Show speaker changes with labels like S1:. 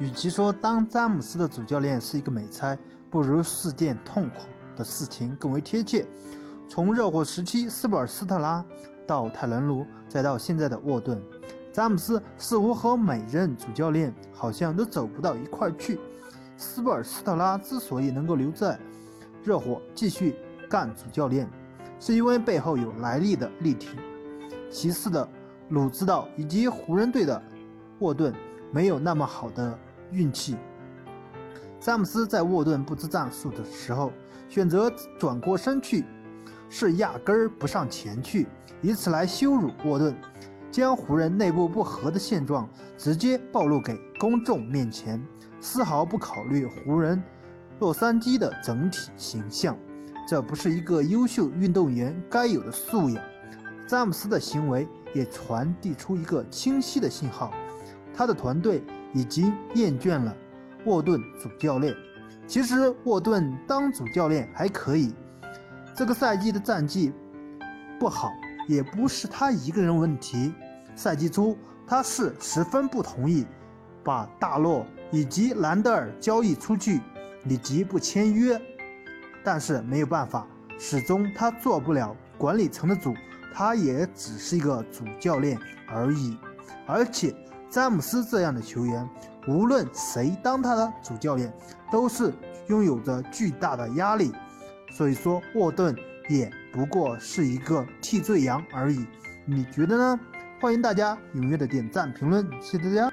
S1: 与其说当詹姆斯的主教练是一个美差，不如是件痛苦的事情更为贴切。从热火时期斯普尔斯特拉到泰伦卢，再到现在的沃顿，詹姆斯似乎和每任主教练好像都走不到一块去。斯普尔斯特拉之所以能够留在热火继续干主教练，是因为背后有来历的力挺。其次的鲁知道以及湖人队的沃顿没有那么好的运气。詹姆斯在沃顿不知战术的时候，选择转过身去，是压根儿不上前去，以此来羞辱沃顿，将湖人内部不和的现状直接暴露给公众面前，丝毫不考虑湖人、洛杉矶的整体形象。这不是一个优秀运动员该有的素养。詹姆斯的行为也传递出一个清晰的信号：他的团队已经厌倦了沃顿主教练。其实沃顿当主教练还可以，这个赛季的战绩不好也不是他一个人问题。赛季初他是十分不同意把大洛以及兰德尔交易出去，以及不签约，但是没有办法，始终他做不了管理层的主。他也只是一个主教练而已，而且詹姆斯这样的球员，无论谁当他的主教练，都是拥有着巨大的压力。所以说，沃顿也不过是一个替罪羊而已。你觉得呢？欢迎大家踊跃的点赞评论，谢谢大家。